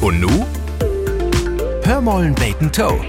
Und nu? Hör mollen beten Toe.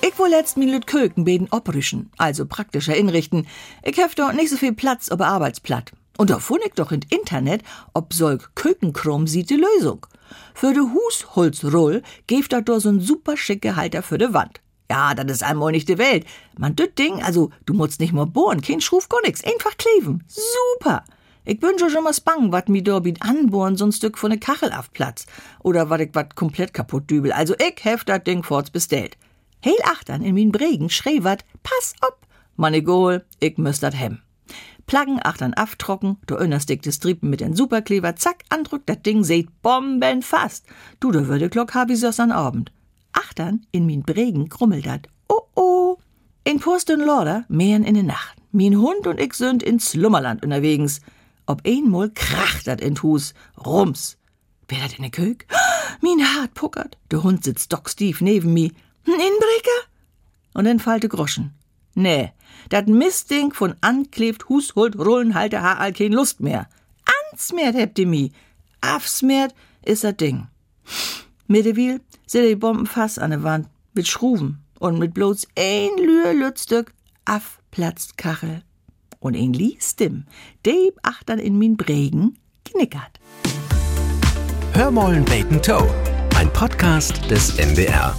Ich will letzt min Lüt Köken beden oprischen, also praktischer inrichten. Ich hef doch nicht so viel Platz ob Arbeitsplatt. Und da fund ich doch in Internet, ob solch Kökenkrumm sieht die Lösung. Für de Husholzroll geeft da doch so'n super schicke Halter für de Wand. Ja, das ist einmal nicht die Welt. Man, das Ding, also, du musst nicht mal bohren, kein Schruf, gar nix, einfach kleben. Super! Ich bin schon mal spang, wat mi da bit anbohren, so ein Stück von ne Kachel auf Platz. Oder wat ich wat komplett kaputt dübel. Also ich hef dat Ding forts bestellt. Heil achtern in min Bregen schrei wat, pass op! Mann, egal, ich müsst dat hem. Plaggen achtern aftrocken, du innersticktes Triepen mit den Superkleber, zack, andrückt dat Ding, seht bombenfast. Du, da würde Glock hab ich an Abend. Achtern in min Bregen krummelt dat. Oh oh! In Purstön Lorder mähen in de Nacht. Min Hund und ich sind in Slummerland unterwegs. Ob einmal kracht dat in Hus, rums. Wer dat in de Kök? Min Hart puckert. Der Hund sitzt stockstief neben mi. N Inbreker? Und dann falte Groschen. Nee, dat Mistding von anklebt Hus holt Rollenhalter ha all kein Lust mehr. Ansmert hebt die mi. Afsmert is dat Ding. Mittewil seht die Bombenfass an der Wand mit Schruven und mit bloß ein Lühr Lützstück afplatzt Kachel. Und ein liest dem, deb achtern in min Bregen knickert. Hör mollen beten Toe. Ein Podcast des NDR.